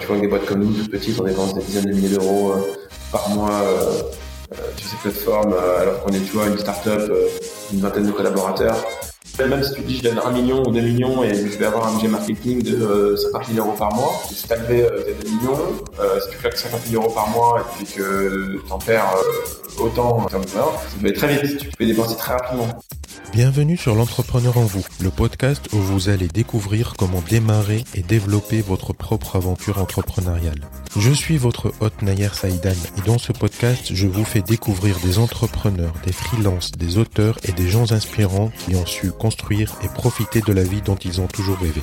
tu vois, des boîtes comme nous, toutes petites, on dépense des dizaines de milliers d'euros par mois sur ces plateformes, alors qu'on est, une start-up, une vingtaine de collaborateurs. Même si tu dis je donne un million ou deux millions et je vais avoir un budget marketing de 50 000 euros par mois, si tu as levé tes 2 millions, si tu claques 50 000 euros par mois et puis que tu en perds autant en termes de ça peut aller très vite, tu peux dépenser très rapidement. Bienvenue sur l'entrepreneur en vous, le podcast où vous allez découvrir comment démarrer et développer votre propre aventure entrepreneuriale. Je suis votre hôte Nayer Saïdan et dans ce podcast, je vous fais découvrir des entrepreneurs, des freelances, des auteurs et des gens inspirants qui ont su construire et profiter de la vie dont ils ont toujours rêvé.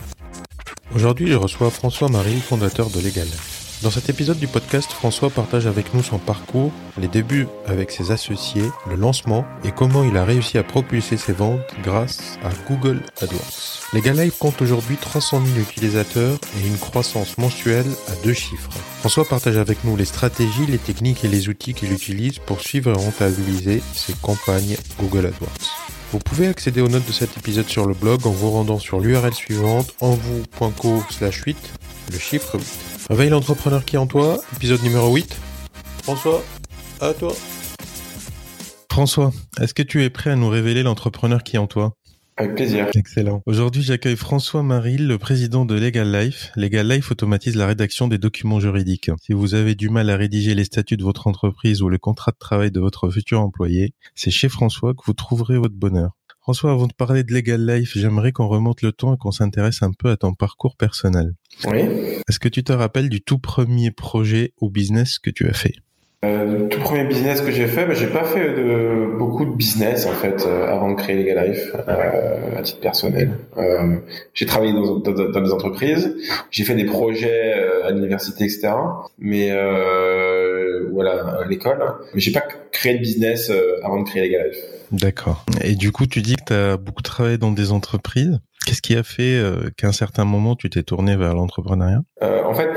Aujourd'hui, je reçois François Marie, fondateur de Legal. Dans cet épisode du podcast, François partage avec nous son parcours, les débuts avec ses associés, le lancement et comment il a réussi à propulser ses ventes grâce à Google AdWords. Live compte aujourd'hui 300 000 utilisateurs et une croissance mensuelle à deux chiffres. François partage avec nous les stratégies, les techniques et les outils qu'il utilise pour suivre et rentabiliser ses campagnes Google AdWords. Vous pouvez accéder aux notes de cet épisode sur le blog en vous rendant sur l'URL suivante envou.co slash 8, le chiffre 8. Réveille l'entrepreneur qui est en toi, épisode numéro 8. François, à toi. François, est-ce que tu es prêt à nous révéler l'entrepreneur qui est en toi? Avec plaisir. Excellent. Aujourd'hui, j'accueille François Maril, le président de Legal Life. Legal Life automatise la rédaction des documents juridiques. Si vous avez du mal à rédiger les statuts de votre entreprise ou le contrat de travail de votre futur employé, c'est chez François que vous trouverez votre bonheur. François, avant de parler de Legal Life, j'aimerais qu'on remonte le temps et qu'on s'intéresse un peu à ton parcours personnel. Oui. Est-ce que tu te rappelles du tout premier projet ou business que tu as fait? Euh, le tout premier business que j'ai fait, bah, j'ai pas fait de, beaucoup de business en fait euh, avant de créer Legal Life euh, à titre personnel. Euh, j'ai travaillé dans, dans, dans, des entreprises, j'ai fait des projets à l'université, etc. Mais à l'école. Mais j'ai pas créé de business avant de créer Legal Life. D'accord. Et du coup, tu dis que tu as beaucoup travaillé dans des entreprises. Qu'est-ce qui a fait qu'à un certain moment tu t'es tourné vers l'entrepreneuriat? En fait,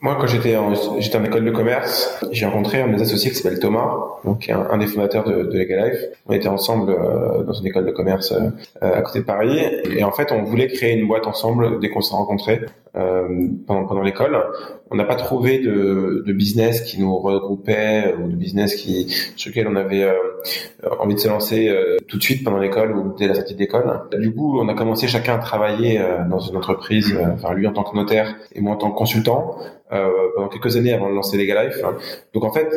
moi, quand j'étais en, j'étais en école de commerce, j'ai rencontré un de mes associés qui s'appelle Thomas, donc un, un des fondateurs de, de Legal Life. On était ensemble euh, dans une école de commerce euh, à côté de Paris, et en fait, on voulait créer une boîte ensemble dès qu'on s'est rencontrés euh, pendant, pendant l'école. On n'a pas trouvé de, de, business qui nous regroupait ou de business qui sur lequel on avait envie de se lancer tout de suite pendant l'école ou dès la sortie d'école. Du coup, on a commencé chacun à travailler dans une entreprise, enfin lui en tant que notaire et moi en tant que consultant. Euh, pendant quelques années avant de lancer Legal Life. Donc en fait,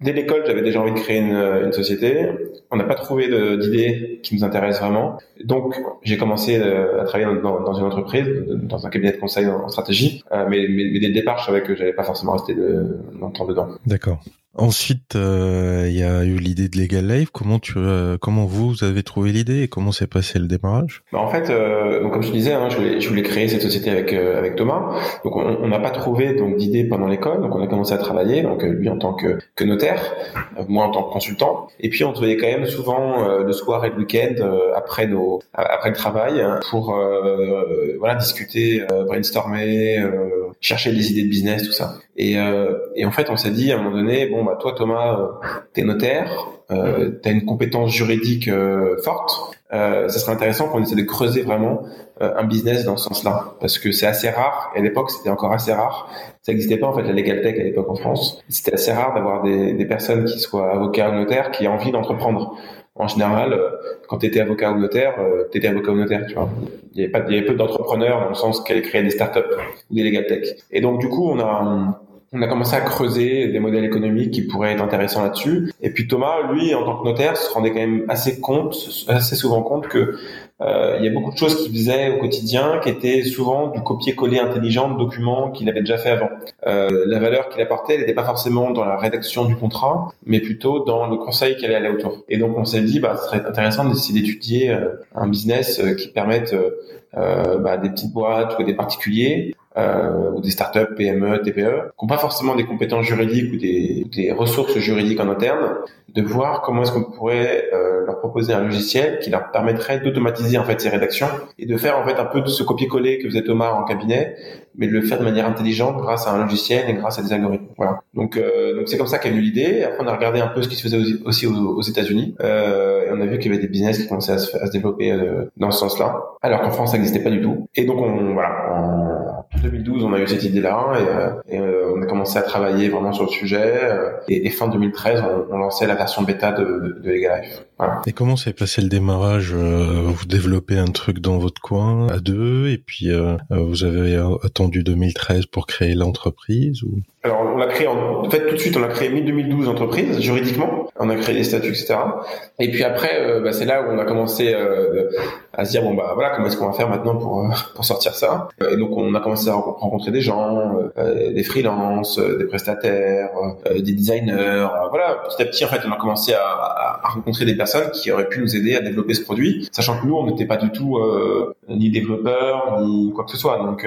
dès l'école, j'avais déjà envie de créer une, une société. On n'a pas trouvé d'idée qui nous intéresse vraiment. Donc, j'ai commencé euh, à travailler dans, dans, une entreprise, dans un cabinet de conseil en, stratégie. Euh, mais, mais, mais, dès le départ, je savais que j'allais pas forcément rester de, longtemps dedans. D'accord. Ensuite, euh, il y a eu l'idée de Legal Life. Comment tu, euh, comment vous avez trouvé l'idée et comment s'est passé le démarrage? Bah En fait, euh, donc comme je disais, hein, je, voulais, je voulais créer cette société avec avec Thomas. Donc on n'a pas trouvé donc d'idée pendant l'école. Donc on a commencé à travailler. Donc lui en tant que, que notaire, moi en tant que consultant. Et puis on se voyait quand même souvent le soir et le week-end après nos après le travail pour voilà discuter, brainstormer, chercher des idées de business, tout ça. Et, et en fait, on s'est dit à un moment donné, bon bah toi Thomas, euh, t'es notaire, euh, t'as une compétence juridique euh, forte. Euh, ça serait intéressant qu'on essaie de creuser vraiment euh, un business dans ce sens-là, parce que c'est assez rare. Et à l'époque, c'était encore assez rare. Ça n'existait pas en fait la legal tech à l'époque en France. C'était assez rare d'avoir des, des personnes qui soient avocats ou notaires qui aient envie d'entreprendre en général, quand tu étais avocat ou notaire, tu étais avocat ou notaire, tu vois. Il y avait pas, il y avait peu d'entrepreneurs dans le sens qu'elle créaient des startups ou des legal tech. Et donc, du coup, on a, on a commencé à creuser des modèles économiques qui pourraient être intéressants là-dessus. Et puis Thomas, lui, en tant que notaire, se rendait quand même assez compte, assez souvent compte que euh, il y a beaucoup de choses qu'il faisait au quotidien qui étaient souvent du copier-coller intelligent de documents qu'il avait déjà fait avant. Euh, la valeur qu'il apportait, elle n'était pas forcément dans la rédaction du contrat, mais plutôt dans le conseil qu'elle allait autour. Et donc on s'est dit, bah, ce serait intéressant d'essayer d'étudier euh, un business euh, qui permette euh, bah, des petites boîtes ou des particuliers euh, ou des startups, PME, TPE, qui n'ont pas forcément des compétences juridiques ou des, ressources juridiques en interne, de voir comment est-ce qu'on pourrait euh, leur proposer un logiciel qui leur permettrait d'automatiser en fait ces rédactions et de faire en fait un peu de ce copier-coller que faisait Thomas en cabinet, mais de le faire de manière intelligente grâce à un logiciel et grâce à des algorithmes. Voilà. Donc euh, donc c'est comme ça qu'est venue l'idée. Après on a regardé un peu ce qui se faisait aussi aux, États-Unis euh, et on a vu qu'il y avait des business qui commençaient à se, développer euh, dans ce sens-là, alors qu'en France ça n'existait pas du tout. Et donc on voilà. 2012, on a eu cette idée-là et, on a commencé à travailler vraiment sur le sujet. et, fin 2013, on, on, lançait la version bêta de, de, de Life. Voilà. Et comment s'est passé le démarrage Vous développez un truc dans votre coin à deux et puis vous avez attendu 2013 pour créer l'entreprise ou? Alors, on l'a créé en, fait tout de suite, on l'a créé mi-2012 entreprise juridiquement. On a créé les statuts, etc. Et puis après, euh, bah, c'est là où on a commencé euh, à se dire bon bah voilà, comment est-ce qu'on va faire maintenant pour euh, pour sortir ça? Et donc on a commencé à rencontrer des gens, des freelances, des prestataires, des designers. voilà, petit à petit en fait, on a commencé à, à, rencontrer des personnes qui auraient pu nous aider à développer ce produit, sachant que nous on n'était pas du tout ni développeurs ni quoi que ce soit, donc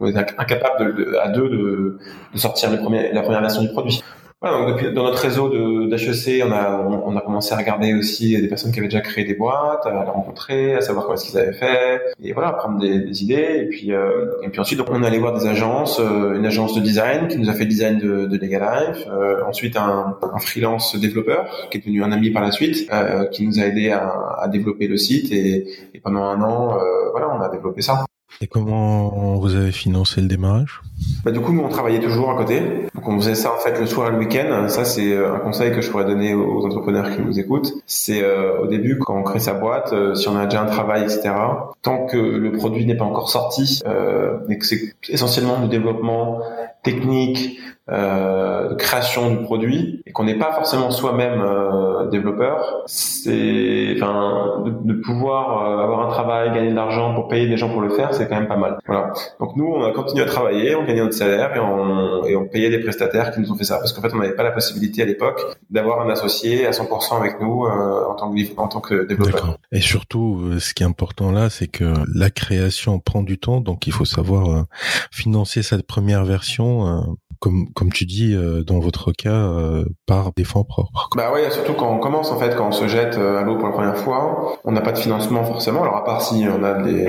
on était incapable de, à deux de, de sortir les premiers, la première version du produit. Voilà, donc depuis, dans notre réseau d'HEC, on a, on, a commencé à regarder aussi des personnes qui avaient déjà créé des boîtes, à les rencontrer, à savoir quoi est-ce qu'ils avaient fait, et voilà, prendre des, des idées. Et puis, euh, et puis ensuite, donc, on est allé voir des agences, euh, une agence de design qui nous a fait le design de, de Legal Life, euh, ensuite un, un, freelance développeur qui est devenu un ami par la suite, euh, qui nous a aidé à, à, développer le site, et, et pendant un an, voilà, on a développé ça. Et comment vous avez financé le démarrage? Bah, Du coup, nous, on travaillait toujours à côté. Donc, on faisait ça, en fait, le soir et le week-end. Ça, c'est euh, un conseil que je pourrais donner aux entrepreneurs qui nous écoutent. C'est euh, au début, quand on crée sa boîte, euh, si on a déjà un travail, etc., tant que le produit n'est pas encore sorti, euh, que c'est essentiellement du développement technique, euh, création du produit et qu'on n'est pas forcément soi-même euh, développeur, c'est enfin de, de pouvoir euh, avoir un travail, gagner de l'argent pour payer des gens pour le faire, c'est quand même pas mal. Voilà. Donc nous, on a continué à travailler, on gagnait notre salaire et on, et on payait des prestataires qui nous ont fait ça parce qu'en fait, on n'avait pas la possibilité à l'époque d'avoir un associé à 100% avec nous euh, en tant que en tant que développeur. Et surtout, euh, ce qui est important là, c'est que la création prend du temps, donc il faut savoir financer cette première version comme tu dis euh, dans votre cas euh, par des fonds propres. Bah oui, surtout quand on commence en fait, quand on se jette euh, à l'eau pour la première fois, on n'a pas de financement forcément. Alors à part si on a de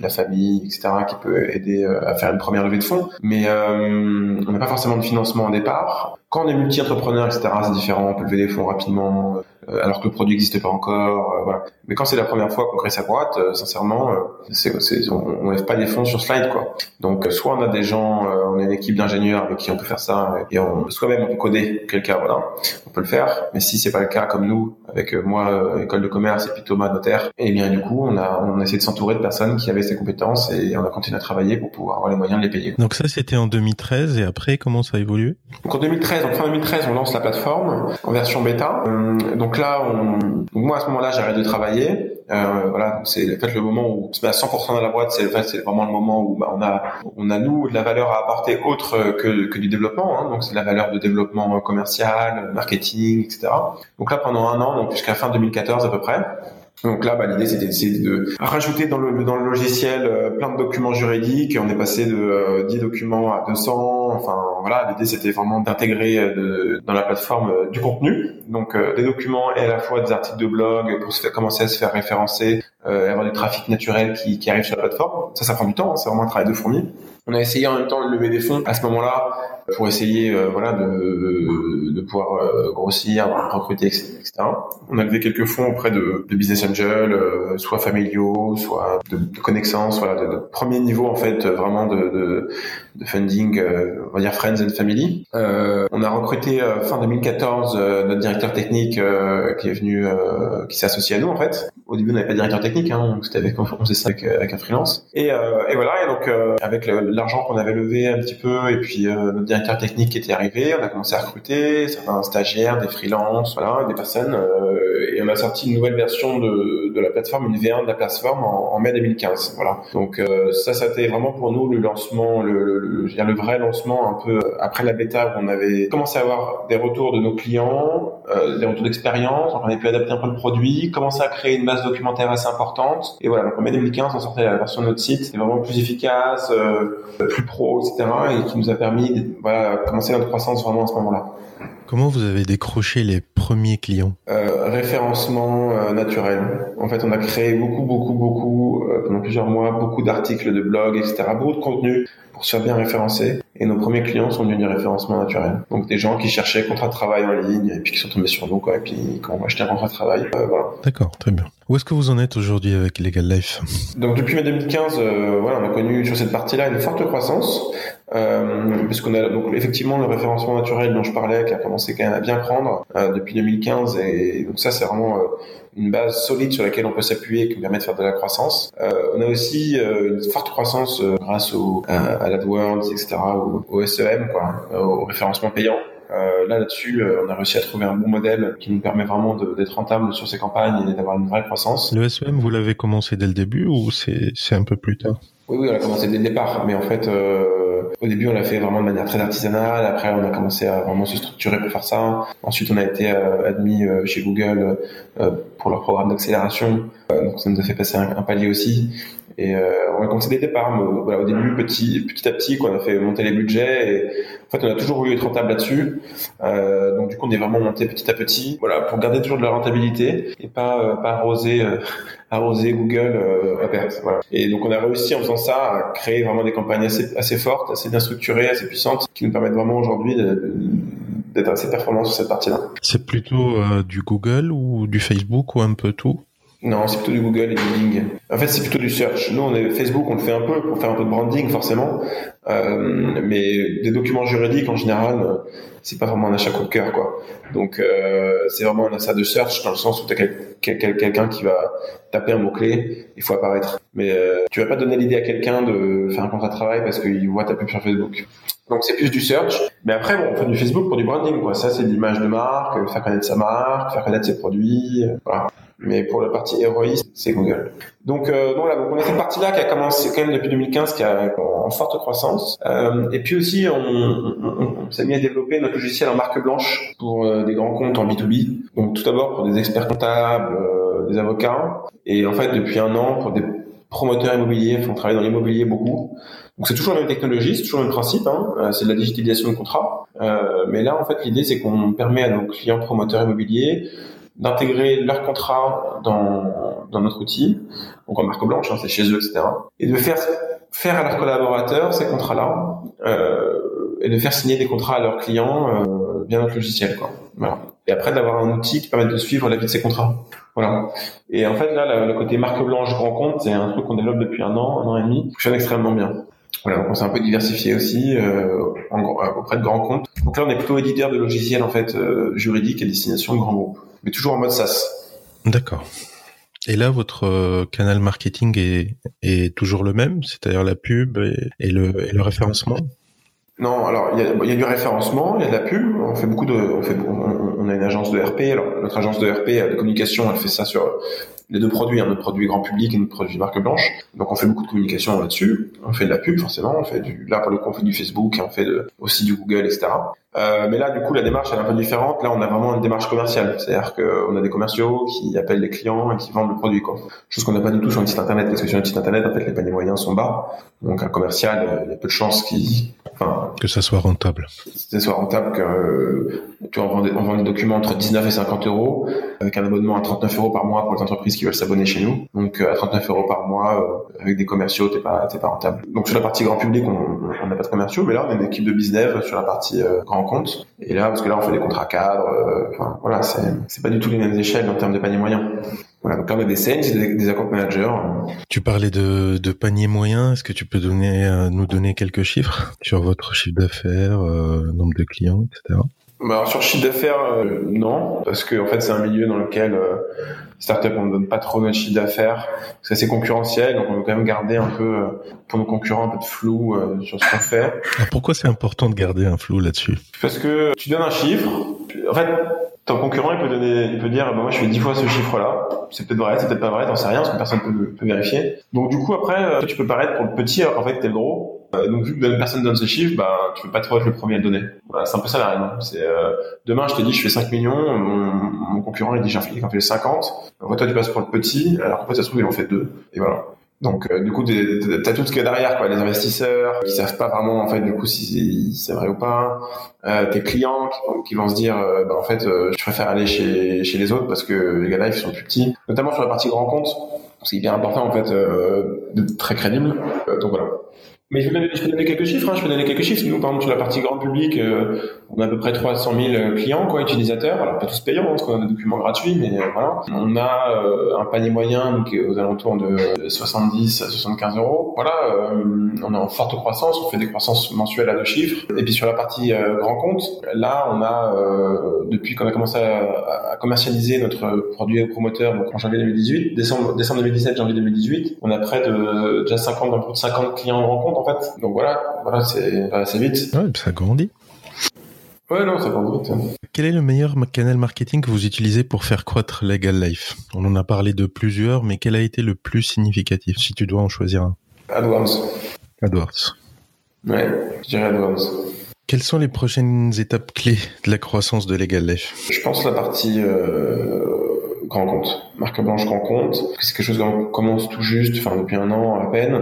la famille, etc., qui peut aider à faire une première levée de fonds, mais on n'a pas forcément de financement au départ. Quand on est multi-entrepreneur, etc., c'est différent. On peut lever des fonds rapidement. Euh, alors que le produit n'existe pas encore. Euh, voilà. Mais quand c'est la première fois qu'on crée sa boîte, euh, sincèrement, c'est, c'est, on lève pas des fonds sur slide, quoi. Donc, soit on a des gens, on a une équipe d'ingénieurs avec qui on peut faire ça, et on, soi-même on peut coder, quelqu'un, voilà, on peut le faire. Mais si c'est pas le cas, comme nous, avec moi, école de commerce, et puis Thomas, notaire, et eh bien du coup, on a, on a essayé de s'entourer de personnes qui avaient ces compétences, et on a continué à travailler pour pouvoir avoir les moyens de les payer. Donc ça, c'était en 2013, et après, comment ça a évolué? Donc en 2013, en fin 2013, on lance la plateforme en version bêta. Donc donc là, on... moi à ce moment-là, j'arrête de travailler. Euh, voilà, c'est en fait le moment où on se met à 100% dans la boîte. C'est c'est vraiment le moment où bah, on a on a nous de la valeur à apporter autre que, que du développement. Hein. Donc c'est la valeur de développement commercial, marketing, etc. Donc là, pendant un an, donc jusqu'à fin 2014 à peu près, donc là, bah, l'idée c'était d'essayer de rajouter dans le, dans le logiciel euh, plein de documents juridiques. On est passé de 10 euh, documents à 200. Enfin voilà, l'idée c'était vraiment d'intégrer euh, dans la plateforme du contenu, donc des documents et à la fois des articles de blog pour se faire, commencer à se faire référencer, avoir du trafic naturel qui, qui arrive sur la plateforme. Ça, ça prend du temps. Hein, c'est vraiment un travail de fourmi. On a essayé en même temps de lever des fonds à ce moment-là pour essayer euh, voilà de, de pouvoir euh, grossir, recruter, etc. On a levé quelques fonds auprès de, business angels, euh, soit familiaux, soit de, de connaissances, voilà, de, premier niveau en fait vraiment de, funding, on va dire friends and family. on a recruté fin 2014 notre directeur technique qui est venu, qui s'est associé à nous en fait. Au début on n'avait pas de directeur technique, hein, c'était avec on faisait ça avec, un freelance. Et, et voilà et donc avec l'argent qu'on avait levé un petit peu et puis notre directeur technique qui était arrivé, on a commencé à recruter certains stagiaires, des freelances, voilà, des personnes euh, et on a sorti une nouvelle version de, de la plateforme, une V1 de la plateforme en, mai 2015, voilà. Donc euh, ça, ça vraiment pour nous le lancement, le, le, le, le vrai lancement un peu après la bêta où on avait commencé à avoir des retours de nos clients, des retours d'expérience, on avait pu adapter un peu le produit, commencer à créer une base documentaire assez importante et voilà. Donc en mai 2015, on sortait la version de notre site, c'était vraiment plus efficace. Euh, plus pro, etc. et qui nous a permis voilà, commencer notre croissance vraiment à ce moment-là. Comment vous avez décroché les premiers clients? Euh, Référencement euh, naturel. En fait, on a créé beaucoup, beaucoup, beaucoup, euh, pendant plusieurs mois, beaucoup d'articles de blog, etc. Beaucoup de contenu pour se faire bien référencer. Et nos premiers clients sont venus du référencement naturel. Donc des gens qui cherchaient contrat de travail en ligne et puis qui sont tombés sur nous, quoi, et puis qui ont acheté un contrat de travail. Euh, voilà. D'accord, très bien. Où est-ce que vous en êtes aujourd'hui avec Legal Life? Donc depuis mai 2015, euh, voilà, on a connu sur cette partie-là une forte croissance, euh, puisqu'on a donc effectivement le référencement naturel dont je parlais, qui a commencé à bien prendre euh, depuis 2015, et donc ça c'est vraiment euh, une base solide sur laquelle on peut s'appuyer qui permet de faire de la croissance. On a aussi une forte croissance grâce au, à l'AdWords, etc., au, SEM, quoi, au référencement payant. Euh, là, là-dessus, euh, on a réussi à trouver un bon modèle qui nous permet vraiment d'être rentable sur ces campagnes et d'avoir une vraie croissance. Le SEM, vous l'avez commencé dès le début ou c'est un peu plus tard? Oui, oui, on a commencé dès le départ, mais en fait, euh, au début, on l'a fait vraiment de manière très artisanale. Après, on a commencé à vraiment se structurer pour faire ça. Ensuite, on a été euh, admis euh, chez Google pour leur programme d'accélération, donc ça nous a fait passer un, un palier aussi. Et euh, on a commencé dès le départ. Mais, voilà, au début, petit, petit à petit, quoi, on a fait monter les budgets. Et en fait, on a toujours voulu être rentable là-dessus. Euh, donc du coup, on est vraiment monté petit à petit. Voilà, pour garder toujours de la rentabilité et pas euh, pas arroser euh, arroser Google euh, à perte. Voilà. Et donc on a réussi en faisant ça à créer vraiment des campagnes assez assez fortes, assez bien structurées, assez puissantes, qui nous permettent vraiment aujourd'hui d'être assez performants sur cette partie-là. C'est plutôt euh, du Google ou du Facebook ou un peu tout? Non, c'est plutôt du Google et du Bing. En fait, c'est plutôt du search. Nous, on est Facebook, on le fait un peu pour faire un peu de branding, forcément. Euh, mais des documents juridiques, en général, euh, c'est pas vraiment un achat coup de cœur, quoi. Donc, euh, c'est vraiment un achat de search dans le sens où tu as quelqu'un qui va taper un mot-clé, il faut apparaître. Mais euh, tu vas pas donner l'idée à quelqu'un de faire un contrat de travail parce qu'il voit ta pub sur Facebook. Donc c'est plus du search. Mais après, bon, on fait du Facebook pour du branding, quoi. Ça, c'est l'image de marque, faire connaître sa marque, faire connaître ses produits. Voilà mais pour la partie héroïste, c'est Google. Donc, euh, donc, là, donc on a cette partie-là qui a commencé quand même depuis 2015, qui a en forte croissance. Euh, et puis aussi, on, on, on s'est mis à développer notre logiciel en marque blanche pour euh, des grands comptes en B2B. Donc tout d'abord pour des experts comptables, euh, des avocats, et en fait depuis un an pour des promoteurs immobiliers, font travailler dans l'immobilier beaucoup. Donc c'est toujours la même technologie, c'est toujours le même principe, hein, euh, c'est de la digitalisation de contrat. Euh, mais là, en fait, l'idée c'est qu'on permet à nos clients promoteurs immobiliers d'intégrer leur contrat dans, dans notre outil, donc en marque blanche, hein, c'est chez eux, etc. Et de faire faire à leurs collaborateurs ces contrats-là euh, et de faire signer des contrats à leurs clients euh, via notre logiciel, quoi. Voilà. Et après d'avoir un outil qui permet de suivre la vie de ces contrats. Voilà. Et en fait là, le, côté marque blanche grand compte, c'est un truc qu'on développe depuis un an, un an et demi, qui fonctionne extrêmement bien. Voilà, donc on s'est un peu diversifié aussi euh, en, auprès de grands comptes. Donc là, on est plutôt éditeur de logiciels en fait euh, juridiques à destination de grands groupes mais toujours en mode SaaS. D'accord. Et là, votre euh, canal marketing est, est toujours le même, c'est-à-dire la pub et, le, et le référencement? Non, alors il y, a, y a, du référencement, il y a de la pub. On fait beaucoup de, on, fait, on, a une agence de RP. Alors notre agence de RP de communication, elle fait ça sur les deux produits, hein, notre produit grand public et notre produit marque blanche. Donc on fait beaucoup de communication là-dessus. On fait de la pub forcément. On fait du, là pour le coup, on fait du Facebook et on fait de, aussi du Google, etc. Euh, mais là, du coup, la démarche elle est un peu différente. Là, on a vraiment une démarche commerciale, c'est-à-dire qu'on a des commerciaux qui appellent les clients et qui vendent le produit, quoi. Chose qu'on n'a pas du tout sur un site internet, parce que sur un site internet, en fait, les paniers moyens sont bas. Donc, un commercial, il y a peu de chances qu'il, enfin, que ça soit rentable. Que ça soit rentable, que tu vois, on vend, des, on vend des documents entre 19 et 50 euros, avec un abonnement à 39 euros par mois pour les entreprises qui veulent s'abonner chez nous. Donc, euh, à 39 euros par mois, euh, avec des commerciaux, t'es pas, pas rentable. Donc, sur la partie grand public, on n'a pas de commerciaux, mais là, on a une équipe de business sur la partie euh, grand compte. Et là, parce que là, on fait des contrats cadres. Enfin, voilà, c'est pas du tout les mêmes échelles en termes de panier moyen. Voilà, donc là, on a des sales, des, des account managers. Tu parlais de, panier moyen. Est-ce que tu peux nous donner quelques chiffres sur votre chiffre d'affaires, nombre de clients, etc. Alors sur chiffre d'affaires, euh, non, parce que en fait c'est un milieu dans lequel euh, startup on ne donne pas trop notre chiffre d'affaires, c'est assez concurrentiel, donc on veut quand même garder un peu euh, pour nos concurrents un peu de flou euh, sur ce qu'on fait. Alors pourquoi c'est important de garder un flou là-dessus? Parce que tu donnes un chiffre, en fait ton concurrent il peut donner, il peut dire bah, moi je fais dix fois ce chiffre-là, c'est peut-être vrai, c'est peut-être pas vrai, t'en sais rien parce que personne peut, peut vérifier. Donc du coup après tu peux paraître pour le petit alors qu'en fait t'es le gros donc vu que personne donne ces chiffres, bah tu peux pas trop être le premier à le donner. C'est un peu ça la règle. Hein. Euh, demain je te dis je fais 5 millions, mon, concurrent il dit j'ai un qu'il en fait 50. Donc toi tu passes pour le petit, alors qu'en fait ça se trouve il en fait deux. Et voilà. Donc euh, du coup t'as tout ce qu'il y a derrière quoi, les investisseurs qui savent pas vraiment en fait du coup si c'est vrai ou pas, euh, tes clients qui, vont se dire bah, en fait je préfère aller chez chez les autres parce que les gars ils sont plus petits, notamment sur la partie grand compte, c'est hyper important en fait d'être très crédible. donc voilà. Mais je vais, donner, quelques chiffres. Hein. Je vais donner quelques chiffres. Nous, par exemple, sur la partie grand public, euh, on a à peu près 300 000 clients, quoi, utilisateurs. Alors pas tous payants, hein, parce qu'on a des documents gratuits, mais euh, voilà. On a euh, un panier moyen qui est aux alentours de 70 à 75 euros. Voilà. on est en forte croissance. On fait des croissances mensuelles à deux chiffres. Et puis sur la partie grand compte, là, on a depuis qu'on a commencé à, à, commercialiser notre produit promoteur, donc en janvier 2018, décembre, décembre 2017, janvier 2018, on a près de déjà 50, plus de 50 clients grand compte en fait. Donc voilà, voilà, c'est assez vite. Ouais, ça grandit. Ouais, non, ça grandit vite. Quel est le meilleur canal marketing que vous utilisez pour faire croître Legal Life? On en a parlé de plusieurs, mais quel a été le plus significatif, si tu dois en choisir un? AdWords. AdWords. Ouais, je dirais AdWords. Quelles sont les prochaines étapes clés de la croissance de Legal Life? Je pense la partie euh, grand compte. Marque blanche grand compte. C'est quelque chose qu'on commence tout juste, enfin depuis un an à peine.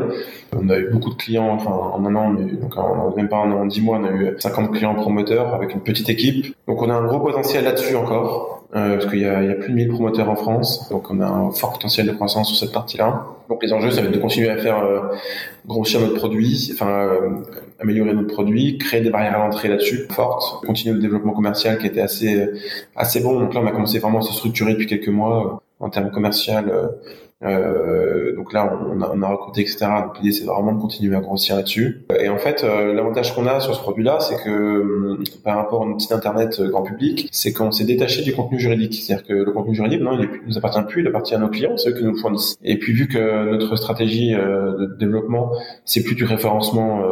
On a eu beaucoup de clients, enfin en un an, donc en, même pas un an, en dix mois, on a eu 50 clients promoteurs avec une petite équipe. Donc on a un gros potentiel là-dessus encore. Euh, parce qu'il y, y a, plus de 1000 promoteurs en France, donc on a un fort potentiel de croissance sur cette partie-là. Donc les enjeux, ça va être de continuer à faire euh, grossir notre produit, enfin euh, améliorer notre produit, créer des barrières à l'entrée là-dessus fortes, continuer le développement commercial qui était assez assez bon. Donc là, on a commencé vraiment à se structurer depuis quelques mois en termes commercial euh, donc là, on a, on a recruté, etc. Donc l'idée, c'est vraiment de continuer à grossir là-dessus. Et en fait, euh, l'avantage qu'on a sur ce produit-là, c'est que euh, par rapport à notre site internet euh, grand public, c'est qu'on s'est détaché du contenu juridique. C'est-à-dire que le contenu juridique, non, il, nous appartient plus, il appartient à nos clients, c'est eux qui nous fournissent. Et puis vu que notre stratégie de développement, c'est plus du référencement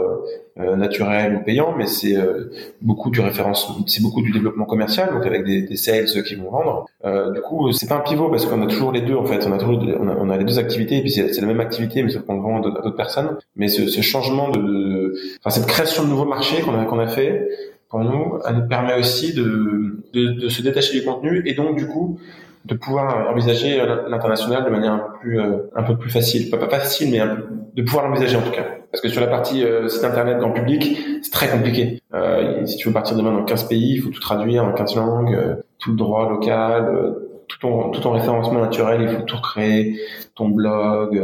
euh, naturel ou payant, mais c'est euh, beaucoup du référence, c'est beaucoup du développement commercial, donc avec des, des sales qui vont vendre. Euh, du coup, c'est pas un pivot parce qu'on a toujours les deux en fait. On a toujours, on a, les deux activités et puis c'est la même activité, mais sauf qu'on vend à d'autres personnes. Mais ce, changement de, enfin cette création de nouveaux marchés qu'on a qu'on a fait pour nous, elle nous permet aussi de, de se détacher du contenu et donc du coup de pouvoir envisager l'international de manière un peu plus plus facile, pas, facile, mais de pouvoir l'envisager en tout cas. Parce que sur la partie euh, site internet grand public, c'est très compliqué. Euh, si tu veux partir demain dans 15 pays, il faut tout traduire en 15 langues, euh, tout le droit local, euh, tout ton, tout ton référencement naturel, il faut tout recréer, ton blog.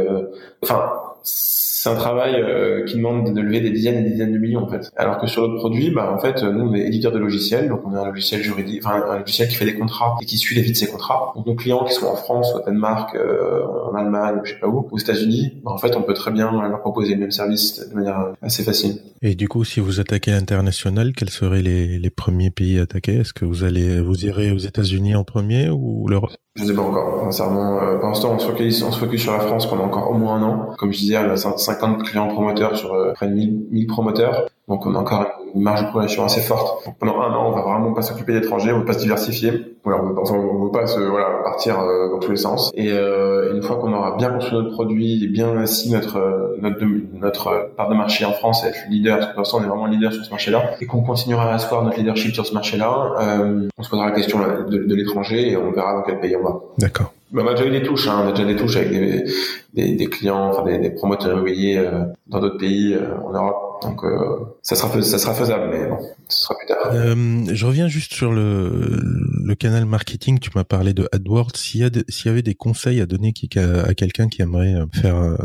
Enfin, c'est un travail euh, qui demande de lever des dizaines et des dizaines de millions en fait. Alors que sur notre produit, bah en fait, nous on est éditeur de logiciels, donc on a un logiciel juridique, enfin un logiciel qui fait des contrats et qui suit les vies de ces contrats. Donc nos clients qui sont en France, au Danemark, euh, en Allemagne, je sais pas où, aux États-Unis, bah, en fait on peut très bien leur proposer le même service de manière assez facile. Et du coup, si vous attaquez l'international, quels seraient les, les premiers pays attaqués Est-ce que vous allez vous irez aux États-Unis en premier ou l'Europe? Je sais pas encore. Sincèrement, euh, pour l'instant on se focus on se focus sur la France pendant encore au moins un an. Comme je disais, 50 clients promoteurs sur euh, près de 1000, 1000 promoteurs. Donc on a encore une marge de progression assez forte. Pendant un an, on va vraiment pas s'occuper d'étrangers, on va pas se diversifier. Voilà, on ne veut pas se voilà partir euh, dans tous les sens. Et euh, une fois qu'on aura bien construit notre produit et bien assis notre notre notre part de marché en France et être leader, parce que pour on est vraiment leader sur ce marché-là, et qu'on continuera à asseoir notre leadership sur ce marché-là, euh, on se posera la question de, de l'étranger et on verra dans quel pays on va. D'accord. Bah, on a déjà eu des touches, hein. on a déjà des touches avec des, des, des clients, enfin des, des promoteurs immobiliers euh, dans d'autres pays euh, en Europe. Donc euh, ça sera ça sera faisable, mais bon, ce sera plus tard. je reviens juste sur le, le canal marketing. Tu m'as parlé de AdWords. S'il y a s'il y avait des conseils à donner qui, à, quelqu'un qui aimerait faire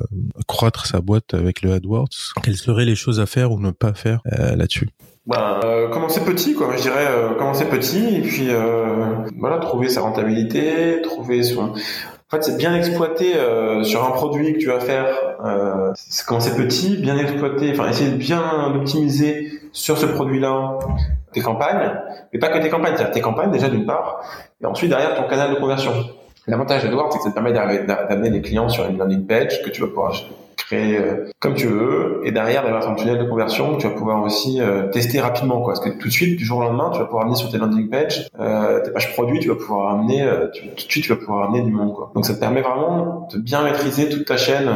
croître sa boîte avec le AdWords, quelles seraient les choses à faire ou ne pas faire là-dessus? Ben, euh, commencer petit, quoi. Je dirais euh, commencer petit et puis euh, voilà, trouver sa rentabilité, trouver son. En fait, c'est bien exploiter euh, sur un produit que tu vas faire. Euh, c'est commencer petit, bien exploiter, enfin essayer de bien optimiser sur ce produit-là tes campagnes, mais pas que tes campagnes, c'est-à-dire tes campagnes déjà d'une part, et ensuite derrière ton canal de conversion. L'avantage d'Edward, c'est que ça te permet d'amener des clients sur une landing page que tu vas pouvoir créer euh, comme tu veux. Et derrière, derrière ton tunnel de conversion, tu vas pouvoir aussi euh, tester rapidement, quoi. Parce que tout de suite, du jour au lendemain, tu vas pouvoir amener sur tes landing pages, euh, tes pages produits, tu vas pouvoir amener, tout de suite, tu vas pouvoir amener du monde, quoi. Donc ça te permet vraiment de bien maîtriser toute ta chaîne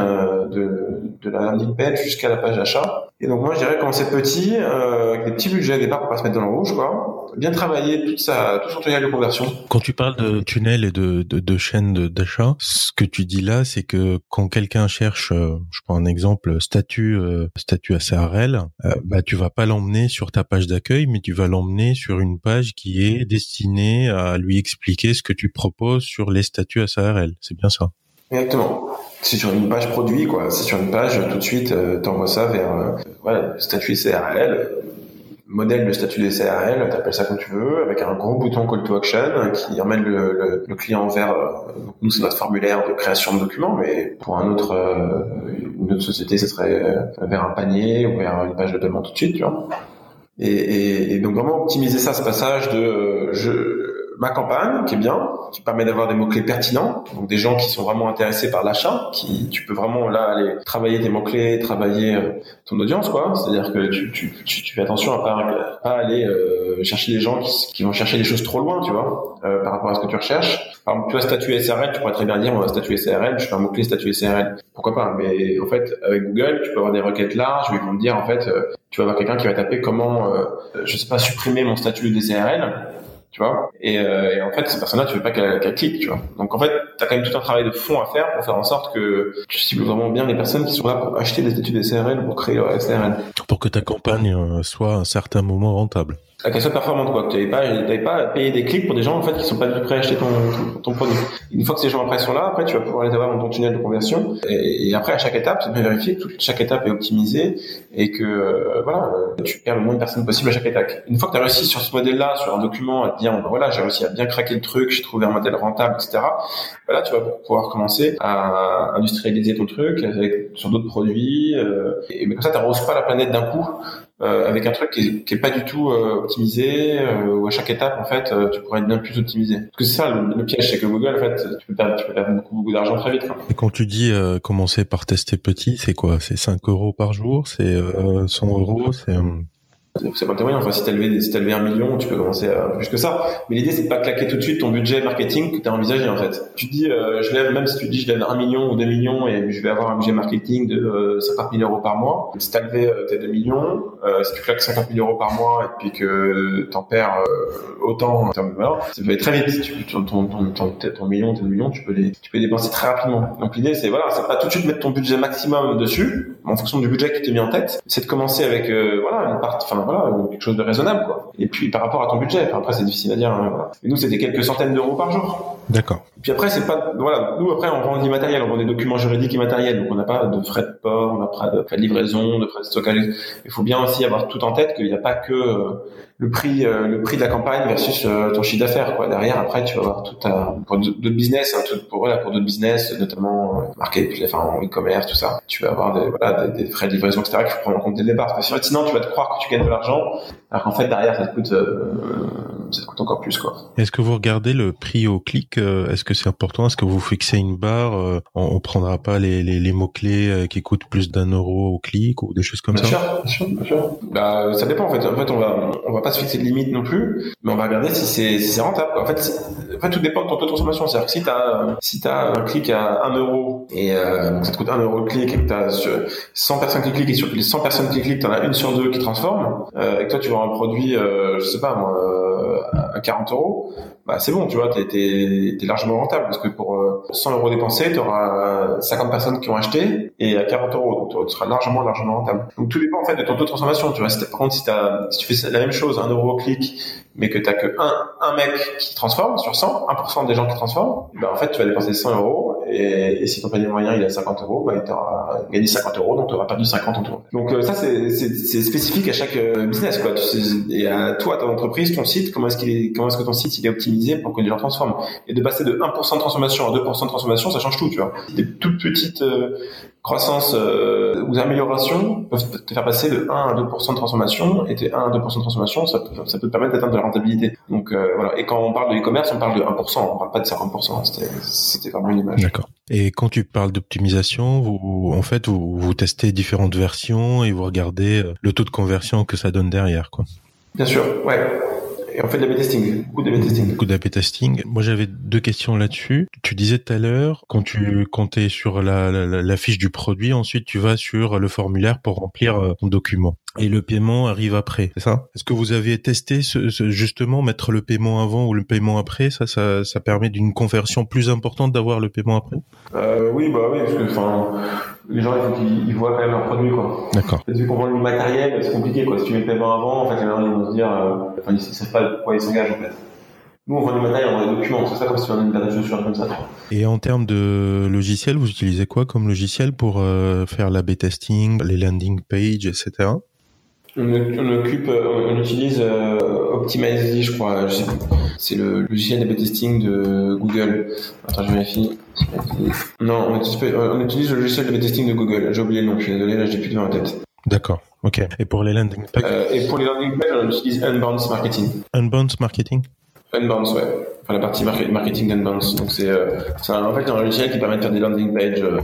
de, de la landing page jusqu'à la page d'achat. Et donc moi, je dirais commencer petit, avec des petits budgets au départ pour pas se mettre dans le rouge, quoi. Bien travailler toute sa, tout son tunnel de conversion. Quand tu parles de tunnel et de, de, de chaîne d'achat, ce que tu dis là, c'est que quand quelqu'un cherche, je prends un exemple, statut euh, statut à CRL, euh, bah tu vas pas l'emmener sur ta page d'accueil, mais tu vas l'emmener sur une page qui est destinée à lui expliquer ce que tu proposes sur les statuts à CRL. C'est bien ça. Exactement. C'est sur une page produit, quoi. C'est sur une page, tout de suite, euh, t'envoies ça vers euh, voilà, statut CRL, modèle de statut de CRL, t'appelles ça comme tu veux, avec un gros bouton call to action qui emmène le, le, client vers euh, nous c'est notre formulaire de création de documents, mais pour un autre une autre société, ce serait vers un panier ou vers une page de paiement tout de suite, tu vois. Et, et, et donc vraiment optimiser ça, ce passage de je ma campagne qui est bien, qui permet d'avoir des mots-clés pertinents, donc des gens qui sont vraiment intéressés par l'achat, qui tu peux vraiment là aller travailler tes mots-clés, travailler euh, ton audience quoi, c'est-à-dire que tu, tu, tu, fais attention à pas, pas aller euh, chercher des gens qui, qui, vont chercher des choses trop loin, tu vois, euh, par rapport à ce que tu recherches. Par exemple, tu vois statut SRL, tu pourrais très bien dire on va statut SRL, je fais un mot-clé statut SRL. Pourquoi pas Mais en fait, avec Google, tu peux avoir des requêtes larges, ils vont te dire en fait, tu vas avoir quelqu'un qui va taper comment, je sais pas, supprimer mon statut de SRL tu vois. Et, euh, et, en fait, ces personnes-là, tu veux pas qu'elles cliquent, tu vois. Donc en fait, tu as quand même tout un travail de fond à faire pour faire en sorte que tu cibles vraiment bien les personnes qui sont là pour acheter des études SRL pour créer leur SRL. Pour que ta campagne euh, soit à un certain moment rentable la question performante quoi. Tu n'avais pas, t'avais pas à payer des clics pour des gens en fait qui sont pas du tout prêts à acheter ton, ton, produit. Une fois que ces gens après sont là, après tu vas pouvoir les avoir dans ton tunnel de conversion. Et, après à chaque étape, tu dois vérifier que chaque étape est optimisée et que euh, voilà, euh, tu perds le moins de personnes possible à chaque étape. Une fois que tu as réussi sur ce modèle-là, sur un document, à te dire ben voilà, j'ai réussi à bien craquer le truc, j'ai trouvé un modèle rentable, etc. Ben tu vas pouvoir commencer à industrialiser ton truc avec, sur d'autres produits. Euh, et mais comme ça, tu pas la planète d'un coup euh, avec un truc qui est, qui est pas du tout euh, optimisé euh, à chaque étape en fait euh, tu pourrais être bien plus optimisé. Parce que c'est ça le, piège c'est que Google en fait tu peux perdre, tu peux perdre beaucoup, beaucoup d'argent très vite quoi. et quand tu dis commencer par tester petit c'est quoi? C'est 5 euros par jour? C'est 100 euros? C'est c'est pas moyen. Enfin, si t'as levé, si levé un million, tu peux commencer à plus que ça. Mais l'idée, c'est de pas claquer tout de suite ton budget marketing que t'as envisagé, en fait. Tu dis, euh, je lève, même si tu dis, je lève un million ou deux millions et je vais avoir un budget marketing de euh, 50 000 euros par mois. Si t'as levé euh, tes 2 millions, euh, si tu claques 50 000 euros par mois et puis que t'en perds euh, autant, ça va être très vite. Tu, ton, ton, ton, ton, million, tes 2 millions, tu peux les, tu peux les dépenser très rapidement. Donc l'idée, c'est voilà, c'est pas tout de suite mettre ton budget maximum dessus, en fonction du budget qui t'est mis en tête. C'est de commencer avec, euh, voilà, une part, enfin, voilà, quelque chose de raisonnable, quoi. Et puis par rapport à ton budget, après c'est difficile à dire. Hein, voilà. Et nous, c'était quelques centaines d'euros par jour. D'accord. Puis après, c'est pas, voilà, nous après on vend du matériel, on vend des documents juridiques immatériels, donc on n'a pas de frais de port, on n'a pas de frais de livraison, de frais de stockage. Il faut bien aussi avoir tout en tête qu'il n'y a pas que euh, le prix euh, le prix de la campagne versus euh, ton chiffre d'affaires quoi. Derrière après tu vas avoir tout un pour d'autres business hein, tout, pour voilà pour d'autres business notamment euh, market enfin en e-commerce tout ça. Tu vas avoir des voilà des, frais de livraison etc qu'il faut prendre en compte dès le départ. Parce que sinon tu vas te croire que tu gagnes de l'argent alors qu'en fait derrière ça te coûte ça te coûte encore plus quoi est-ce que vous regardez le prix au clic est-ce que c'est important? Est-ce que vous fixez une barre on, on prendra pas les, les, les mots clés qui coûtent plus d'un euro au clic ou des choses comme bien ça? sûr, bien sûr, bien sûr. Bah, ça dépend en fait en fait on va on va pas se fixer de limite non plus, mais on va regarder si c'est si rentable. En fait, en fait, tout dépend de ton taux de transformation. C'est-à-dire que si t'as si t'as un clic à 1 euro et euh, ça te coûte 1 euro le clic et que t'as 100 personnes qui cliquent et sur les 100 personnes qui cliquent, t'en as une sur deux qui transforme, euh, et que toi tu vends un produit, euh, je sais pas moi, euh, à 40 euros, bah c'est bon, tu vois, t'es es, largement rentable parce que pour 100 euros dépensés, tu auras 50 personnes qui ont acheté et à 40 euros, tu seras largement largement rentable. Donc tout dépend en fait de ton taux de transformation, tu vois. Si par contre si, tu fais la même chose, 1 euro clic, mais que t'as que un, un mec qui transforme sur 100, 1% des gens qui transforment, bah en fait tu vas dépenser 100 euros et, si ton panier moyen il à 50 euros, bah tu auras gagné 50 euros, donc tu auras perdu 50 en tout. Donc euh, ça c'est spécifique à chaque euh, business quoi. et à toi, ton entreprise, ton site, comment est-ce est, comment est-ce que ton site il est optimisé pour que les gens transforment? Et de passer de 1% de transformation à 2% de transformation, ça change tout, tu vois. Des toutes petites euh, croissance euh, ou améliorations peuvent te faire passer de 1 à 2% de transformation et de 1 à 2% de transformation ça peut, ça peut te permettre d'atteindre de la rentabilité. Donc euh, voilà. Et quand on parle de e-commerce on parle de 1% on parle pas de 50% c'était c'était vraiment une image. D'accord. Et quand tu parles d'optimisation vous en fait vous, vous testez différentes versions et vous regardez euh, le taux de conversion que ça donne derrière quoi. Bien sûr. Ouais et on fait de l'A-B testing, beaucoup d'A-B testing. Beaucoup d'A-B testing. Moi, j'avais deux questions là-dessus. Tu disais tout à l'heure, quand tu comptais sur la, la, la, fiche du produit, ensuite tu vas sur le formulaire pour remplir euh, ton document. Et le paiement arrive après, c'est ça? Est-ce que vous avez testé ce, justement mettre le paiement avant ou le paiement après? Ça, ça, ça permet d'une conversion plus importante d'avoir le paiement après? Euh, Oui, bah oui, parce que enfin, les gens, il faut qu'ils voient quand même leur produit, quoi. D'accord. Parce que pour vendre du matériel, c'est compliqué, quoi. Si tu mets le paiement avant, en fait, les gens, ils vont se dire, euh, enfin, ils savent pas pourquoi ils s'engagent, en fait. Nous, on vend du matériel, on vend des documents. C'est ça comme si on une paire de chaussures comme ça. Et en termes de logiciel, vous utilisez quoi comme logiciel pour euh, faire l'A-B testing, les landing pages, etc. On, on occupe, euh, on utilise euh, Optimizely, je crois. Je sais plus. C'est le logiciel d'A-B testing de Google. Attends, je vérifie. Non, on utilise, pas- on utilise le logiciel d'A-B testing de Google. J'ai oublié le nom. Je suis désolé, là, j'ai plus devant la tête. D'accord. Ok. Et pour les landing pages, Euh, et pour les landing pages, on utilise Unbounce Marketing. Unbounce marketing? Unbounce, ouais. Enfin, la partie market- marketing d'Unbounce. Donc, c'est, euh, en fait, un logiciel qui permet de faire des landing pages euh,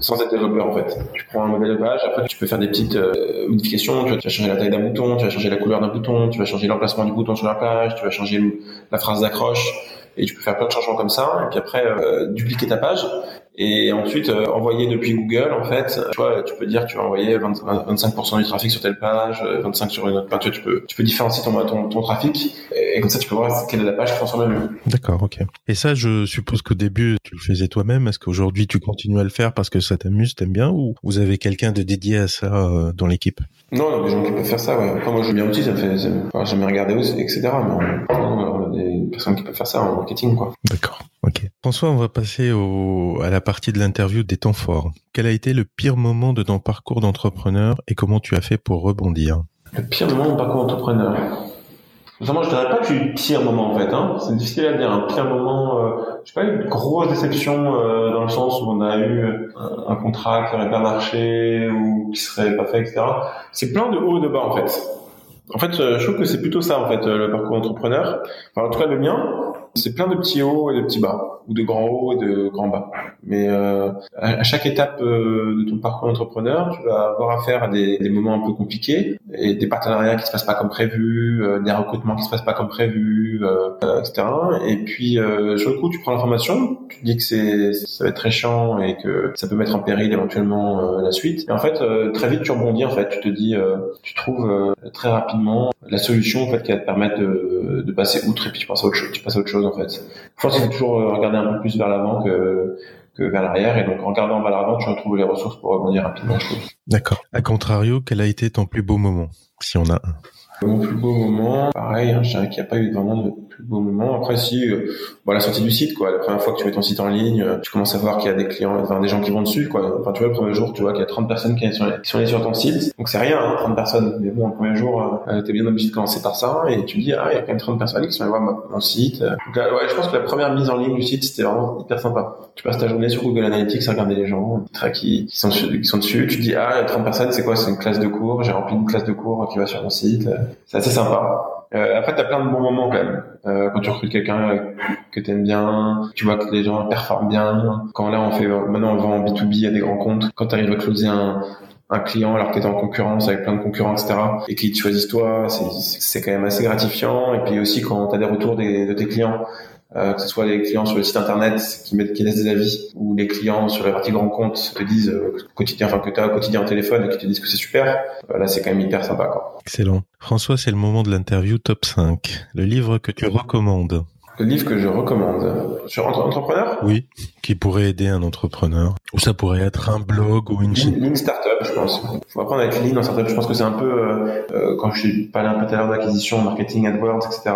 sans être développeur, en fait. Tu prends un modèle de page, après, tu peux faire des petites euh, modifications. Tu vas, changer la taille d'un bouton, tu vas changer la couleur d'un bouton, tu vas changer l'emplacement du bouton sur la page, tu vas changer la phrase d'accroche. Et tu peux faire plein de changements comme ça. Et puis après, euh, dupliquer ta page. Et ensuite, euh, envoyer depuis Google, en fait, tu vois, tu peux dire tu vas envoyer 20 25% du trafic sur telle page, euh, 25 sur une autre page. Tu, vois, tu peux, tu peux différencier ton, ton, ton trafic. Et comme ça, tu peux voir quelle est la page qui transforme le mieux. D'accord, ok. Et ça, je suppose qu'au début, tu le faisais toi-même. Est-ce qu'aujourd'hui, tu continues à le faire parce que ça t'amuse, t'aimes bien, ou vous avez quelqu'un de dédié à ça euh, dans l'équipe? Non, il y a des gens qui peuvent faire ça, ouais. Après, moi, je joue bien aussi, ça me fait, ça me- enfin, j'aime bien regarder aussi, etc. Mais on a des personnes qui peuvent faire ça en marketing, quoi. D'accord, ok. François, on va passer au, à la partie de l'interview des temps forts. Quel a été le pire moment de ton parcours d'entrepreneur et comment tu as fait pour rebondir? Le pire moment de mon parcours d'entrepreneur. Vraiment, je dirais pas que j'ai eu le pire moment, en fait, hein. C'est difficile à dire. Un pire moment, euh, j'ai pas eu une grosse déception, euh, dans le sens où on a eu euh, un, un contrat qui aurait pas marché ou qui serait pas fait, etc. C'est plein de hauts et de bas, en fait. En fait, euh, je trouve que c'est plutôt ça, en fait, euh, le parcours d'entrepreneur. Enfin, en tout cas, le mien, c'est plein de petits hauts et de petits bas, ou de grands hauts et de grands bas. Mais euh, à, chaque étape euh, de ton parcours d'entrepreneur, tu vas avoir affaire à des, des moments un peu compliqués, et des partenariats qui se passent pas comme prévu, euh, des recrutements qui se passent pas comme prévu, euh, euh, etc. Et puis, euh, sur le coup, tu prends l'information, tu dis que c'est ça va être très chiant et que ça peut mettre en péril éventuellement la suite. Et en fait, très vite, tu rebondis. En fait, tu te dis, tu trouves très rapidement la solution en fait qui va te permettre de, de passer outre et puis. Tu passes à autre chose en fait. Je pense qu'il faut toujours euh, regarder un peu plus vers l'avant que que vers l'arrière et donc en regardant vers l'avant, tu retrouves les ressources pour rebondir rapidement. D'accord. À contrario, quel a été ton plus beau moment, si on a un? Mon plus beau moment, pareil, hein, je dirais qu'il n'y a pas eu vraiment de plus beau moment. Après, si, euh, bon, la sortie du site, quoi. La première fois que tu mets ton site en ligne, euh, tu commences à voir qu'il y a des clients, enfin, des gens qui vont dessus, quoi. Enfin, tu vois, le premier jour, tu vois qu'il y a 30 personnes qui sont, allées sur ton site. Donc, c'est rien, hein, 30 personnes. Mais bon, le premier jour, euh, t'es bien obligé de commencer par ça, et tu dis, ah, il y a quand même 30 personnes qui sont allées voir mon, site. Donc, là, ouais, je pense que la première mise en ligne du site, c'était vraiment hyper sympa. Tu passes ta journée sur Google Analytics à regarder les gens, qui, qui sont, qui sont dessus. Tu dis, ah, il y a 30 personnes, c'est quoi? C'est une classe de cours. J'ai rempli une classe de cours qui va sur mon site. C'est assez sympa. Euh, après, t'as plein de bons moments quand même. Euh, quand tu recrutes quelqu'un euh, que t'aimes bien, tu vois que les gens performent bien. Quand là, on fait, maintenant, on vend en B2B à des grands comptes. Quand t'arrives à closer un, un client alors que t'es en concurrence avec plein de concurrents, etc. et qu'ils te choisissent toi, c'est, c'est quand même assez gratifiant. Et puis aussi quand t'as des retours des, de tes clients, euh, que ce soit les clients sur le site internet qui mettent, qui laissent des avis, ou les clients sur la partie grand compte te disent euh, quotidien, enfin que t'as au quotidien au téléphone et qui te disent que c'est super. Euh, là, c'est quand même hyper sympa, quoi. Excellent. François, c'est le moment de l'interview top 5. Le livre que tu recommandes Le livre que je recommande sur entre- entrepreneur, Oui. Qui pourrait aider un entrepreneur Ou ça pourrait être un blog ou une chaîne Lean Startup, je pense. Faut apprendre avec Lean en startup. Je pense que c'est un peu, euh, euh, quand je parlais un peu tout à l'heure d'acquisition, marketing, AdWords, etc.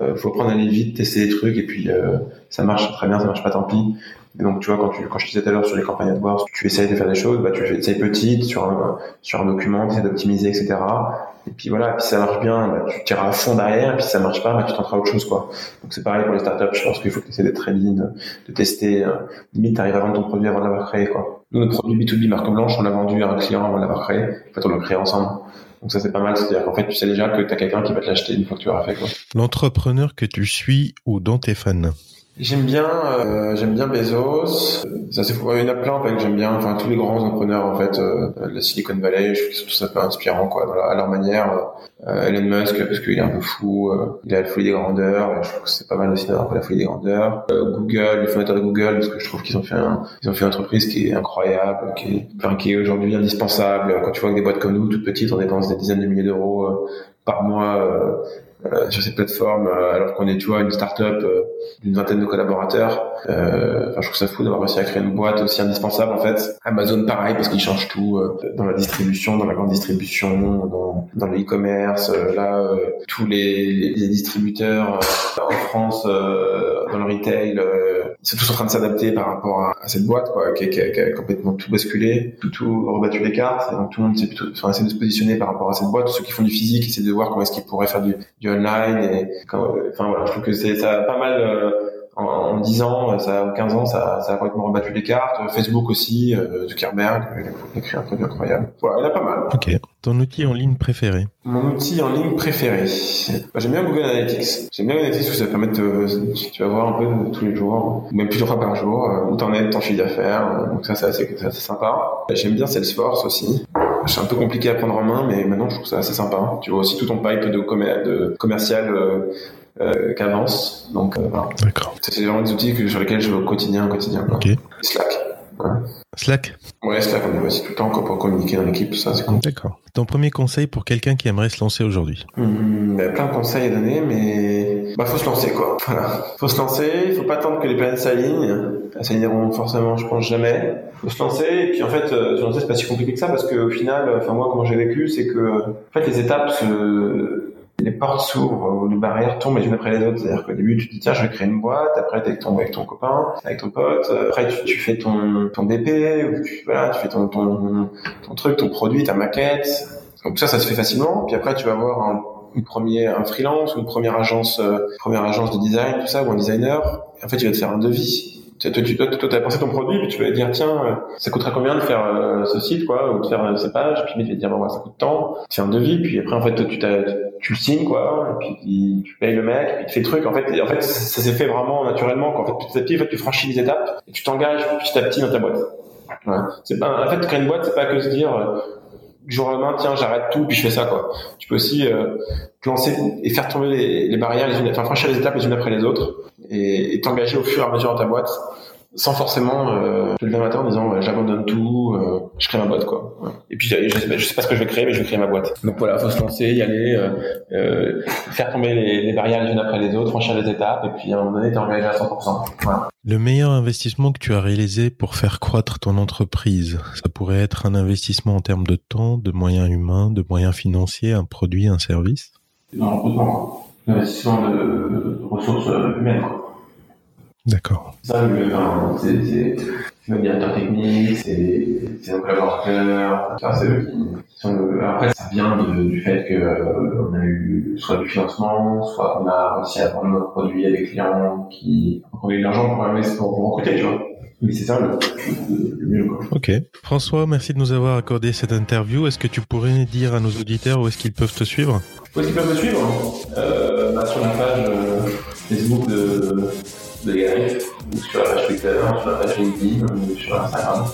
Euh, faut apprendre à aller vite, tester des trucs, et puis euh, ça marche très bien, ça marche pas, tant pis. Et donc, tu vois, quand, tu, quand je disais tout à l'heure sur les campagnes AdWords, tu essayes de faire des choses, bah, tu essayes petite sur un, sur un document, tu essaies d'optimiser, etc. Et puis voilà, puis ça marche bien, bah, tu tireras à fond derrière, et puis ça marche pas, bah, tu tenteras autre chose, quoi. Donc c'est pareil pour les startups, je pense qu'il faut que tu essaies d'être très lean, de tester, euh, limite, t'arrives à vendre ton produit avant de l'avoir créé, quoi. Nous, notre produit B2B marque blanche, on l'a vendu à un client avant de l'avoir créé. En fait, on l'a créé ensemble. Donc ça, c'est pas mal. C'est-à-dire qu'en fait, tu sais déjà que t'as quelqu'un qui va te l'acheter une fois que tu l'auras fait, quoi. L'entrepreneur que tu suis ou dont t'es fan? J'aime bien, euh, j'aime bien Bezos. Ça c'est. Il y en a plein en fait que j'aime bien. Enfin tous les grands entrepreneurs en fait euh, de la Silicon Valley, je trouve qu'ils sont tous un peu inspirants quoi, la- à leur manière. Euh, Elon Musk parce qu'il est un peu fou, euh, il a la folie des grandeurs. Je trouve que c'est pas mal aussi d'avoir la folie des grandeurs. Euh, Google, les fondateurs de Google, parce que je trouve qu'ils ont fait un, ils ont fait une entreprise qui est incroyable, qui est, enfin, qui est aujourd'hui indispensable. Quand tu vois que des boîtes comme nous, toutes petites, on dépense des dizaines de milliers d'euros euh, par mois. Euh, sur ces plateformes euh, alors qu'on est tu vois une start-up euh, d'une vingtaine de collaborateurs. Euh, enfin, je trouve ça fou d'avoir réussi à créer une boîte aussi indispensable en fait. Amazon pareil parce qu'ils changent tout dans la distribution, dans la grande distribution, dans, dans le e-commerce. là, tous les, les, distributeurs en France dans le retail, sont tous en train de s'adapter par rapport à, cette boîte quoi, qui, qui, qui, a complètement tout basculé, tout, tout rebattu les cartes. Et donc tout le monde s'est plutôt, enfin, essaie de se positionner par rapport à cette boîte. Ceux qui font du physique essaient de voir comment est-ce qu'ils pourraient faire du, du online. Et enfin voilà, je trouve que c'est ça a pas mal euh, en, en 10 ans, ça a 15 ans, ça, ça a complètement rebattu les cartes. Facebook aussi, euh, Zuckerberg, il a créé un truc incroyable. Voilà, il y a pas mal. Ok. Ton outil en ligne préféré Mon outil en ligne préféré. Bah, j'aime bien Google Analytics. J'aime bien Google Analytics parce que ça permet de, tu vas voir un peu tous les jours, même plusieurs fois par jour, euh, où t'en es, ton chiffre d'affaires. Donc ça, c'est assez, assez sympa. J'aime bien Salesforce aussi c'est un peu compliqué à prendre en main, mais maintenant je trouve ça assez sympa. Tu vois aussi tout ton pipe de, de commercial euh, euh, qu'avance. Donc euh, voilà. D'accord. C'est vraiment des outils que, sur lesquels je vais au quotidien, au quotidien. Ok. Slack. Ouais. Slack Ouais, Slack, on est aussi tout le temps pour communiquer dans l'équipe, tout ça, c'est cool. D'accord. Ton premier conseil pour quelqu'un qui aimerait se lancer aujourd'hui? Mmh, Il y a plein de conseils à donner, mais bah faut se lancer quoi. Voilà, faut se lancer. Il faut pas attendre que les planètes s'alignent. Elles s'aligneront forcément, je pense jamais. Faut se lancer. Et puis en fait, euh, se lancer c'est pas si compliqué que ça parce qu'au final, enfin moi comment j'ai vécu, c'est que en fait les étapes se les portes s'ouvrent, les barrières tombent les unes après les autres. C'est-à-dire qu'au début, tu te dis, tiens, je vais créer une boîte, après, t'es avec ton, avec ton copain, avec ton pote, après, tu, tu fais ton, ton BP, ou tu, voilà, tu fais ton, ton, ton truc, ton produit, ta maquette. Donc ça, ça se fait facilement. Puis après, tu vas avoir un, une première, un freelance ou une première agence, euh, première agence de design, tout ça, ou un designer. En fait, tu vas te faire un devis toi, tu toi, toi, as pensé ton produit, puis tu vas dire, tiens, euh, ça coûterait combien de faire euh, ce site, quoi, ou de faire euh, ces pages, puis il va te dire, bon, ça coûte tant, tu fais un devis, puis après, en fait, tu, tu le signes, quoi, et puis tu payes le mec, puis tu fais le truc. En fait, en fait ça s'est fait vraiment naturellement, qu'en fait, petit à petit, en fait, tu franchis les étapes, et tu t'engages petit à petit dans ta boîte. Ouais. C'est pas, en fait, créer une boîte, c'est pas que se dire, du jour au lendemain, tiens, j'arrête tout, puis je fais ça, quoi. Tu peux aussi euh, te lancer et faire tomber les, les barrières, les unes, enfin franchir les étapes les unes après les autres, et t'engager au fur et à mesure dans ta boîte sans forcément euh, te lever matin en disant euh, j'abandonne tout, euh, je crée ma boîte quoi. Et puis je, sais, je sais pas ce que je vais créer, mais je vais créer ma boîte. Donc voilà, faut se lancer, y aller, euh, euh, faire tomber les, les, barrières les unes après les autres, franchir les étapes, et puis à un moment donné t'es engagé à 100%. Voilà. Le meilleur investissement que tu as réalisé pour faire croître ton entreprise, ça pourrait être un investissement en termes de temps, de moyens humains, de moyens financiers, un produit, un service? Non, le recrutement, l'investissement de, de, ressources humaines. Quoi. D'accord. Ça, c'est le directeur technique, c'est nos collaborateurs, c'est eux qui, sont le... Après, ça vient de, du fait que euh, on a eu soit du financement, soit on a réussi à vendre notre produit à des clients qui ont eu de l'argent pour, pour, pour recruter, tu vois. Mais c'est ça le, le, mieux. Quoi. Ok. François, merci de nous avoir accordé cette interview. Est-ce que tu pourrais dire à nos auditeurs où est-ce qu'ils peuvent te suivre? Où est-ce qu'ils peuvent me suivre? Euh, bah, Sur la page euh, Facebook de de Eric, ou sur la page Twitter, sur la page LinkedIn, ou sur Instagram.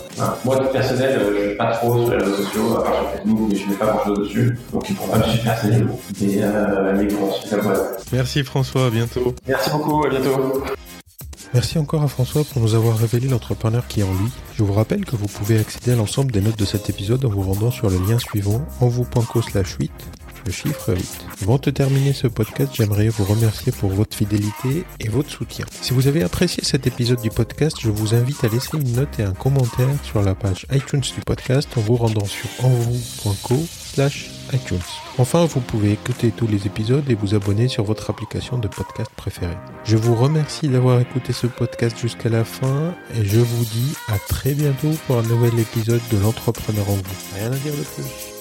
Moi, tout personnel, euh, je ne suis pas trop sur les réseaux sociaux, à part sur Facebook, mais je ne mets pas grand chose dessus. Donc, ils ne pourront pas me suivre personnellement. Mais, euh, mais bon, c'est voilà. Merci François, à bientôt. Merci beaucoup, à bientôt. Merci encore à François pour nous avoir révélé l'entrepreneur qui est en lui. Je vous rappelle que vous pouvez accéder à l'ensemble des notes de cet épisode en vous rendant sur le lien suivant envou.co slash 8 le chiffre 8. Avant de terminer ce podcast, j'aimerais vous remercier pour votre fidélité et votre soutien. Si vous avez apprécié cet épisode du podcast, je vous invite à laisser une note et un commentaire sur la page iTunes du podcast en vous rendant sur envou.co iTunes. Enfin, vous pouvez écouter tous les épisodes et vous abonner sur votre application de podcast préférée. Je vous remercie d'avoir écouté ce podcast jusqu'à la fin et je vous dis à très bientôt pour un nouvel épisode de l'entrepreneur en vous. Rien à dire de plus.